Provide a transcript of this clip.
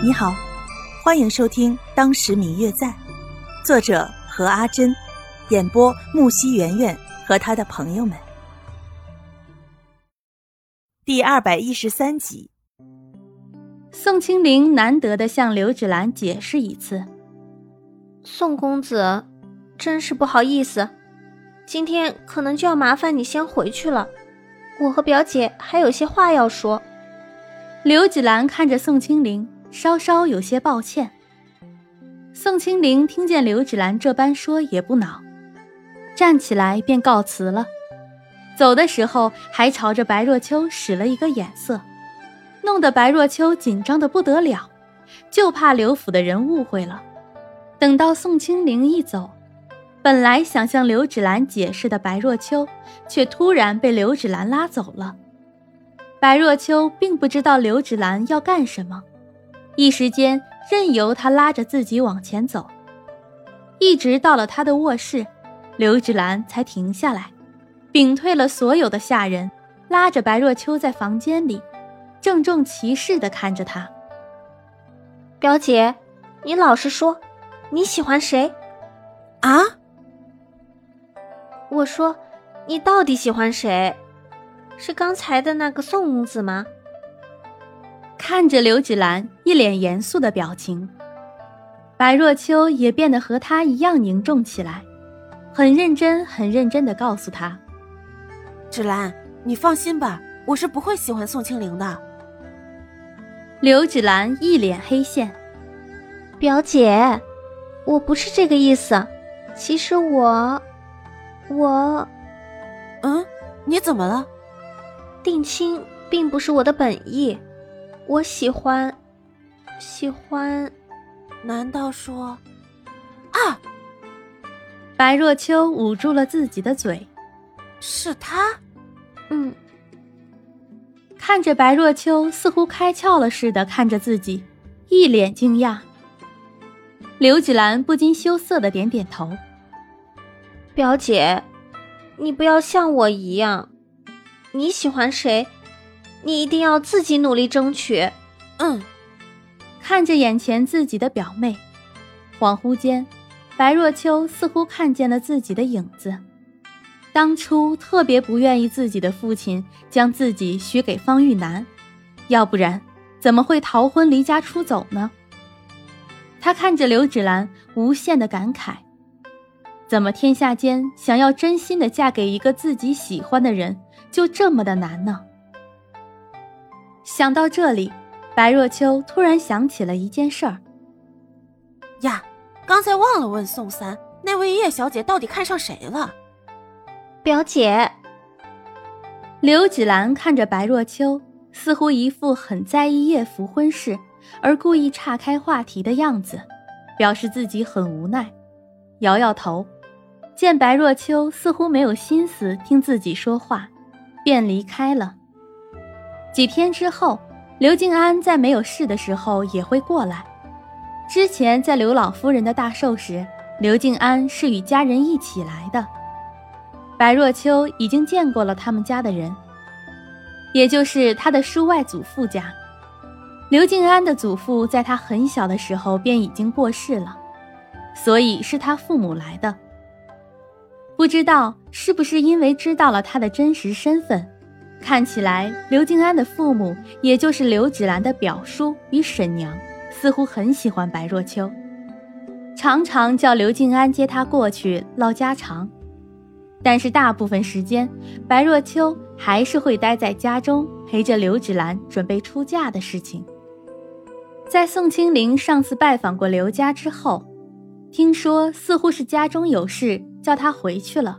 你好，欢迎收听《当时明月在》，作者何阿珍，演播木西圆圆和他的朋友们。第二百一十三集，宋清灵难得的向刘芷兰解释一次：“宋公子，真是不好意思，今天可能就要麻烦你先回去了，我和表姐还有些话要说。”刘芷兰看着宋清灵。稍稍有些抱歉。宋清灵听见刘芷兰这般说，也不恼，站起来便告辞了。走的时候还朝着白若秋使了一个眼色，弄得白若秋紧张的不得了，就怕刘府的人误会了。等到宋清灵一走，本来想向刘芷兰解释的白若秋，却突然被刘芷兰拉走了。白若秋并不知道刘芷兰要干什么。一时间，任由他拉着自己往前走，一直到了他的卧室，刘芷兰才停下来，屏退了所有的下人，拉着白若秋在房间里，郑重其事地看着他。表姐，你老实说，你喜欢谁？啊？我说，你到底喜欢谁？是刚才的那个宋公子吗？看着刘芷兰一脸严肃的表情，白若秋也变得和她一样凝重起来，很认真、很认真的告诉她：“芷兰，你放心吧，我是不会喜欢宋清灵的。”刘芷兰一脸黑线：“表姐，我不是这个意思，其实我……我……嗯，你怎么了？定亲并不是我的本意。”我喜欢，喜欢，难道说，啊？白若秋捂住了自己的嘴，是他，嗯。看着白若秋似乎开窍了似的看着自己，一脸惊讶。刘芷兰不禁羞涩的点点头。表姐，你不要像我一样，你喜欢谁？你一定要自己努力争取，嗯。看着眼前自己的表妹，恍惚间，白若秋似乎看见了自己的影子。当初特别不愿意自己的父亲将自己许给方玉楠，要不然怎么会逃婚离家出走呢？他看着刘芷兰，无限的感慨：怎么天下间想要真心的嫁给一个自己喜欢的人，就这么的难呢？想到这里，白若秋突然想起了一件事儿。呀，刚才忘了问宋三，那位叶小姐到底看上谁了？表姐。刘芷兰看着白若秋，似乎一副很在意叶福婚事而故意岔开话题的样子，表示自己很无奈，摇摇头。见白若秋似乎没有心思听自己说话，便离开了。几天之后，刘静安在没有事的时候也会过来。之前在刘老夫人的大寿时，刘静安是与家人一起来的。白若秋已经见过了他们家的人，也就是他的叔外祖父家。刘静安的祖父在他很小的时候便已经过世了，所以是他父母来的。不知道是不是因为知道了他的真实身份。看起来，刘静安的父母，也就是刘芷兰的表叔与婶娘，似乎很喜欢白若秋，常常叫刘静安接她过去唠家常。但是大部分时间，白若秋还是会待在家中陪着刘芷兰准备出嫁的事情。在宋清灵上次拜访过刘家之后，听说似乎是家中有事，叫她回去了。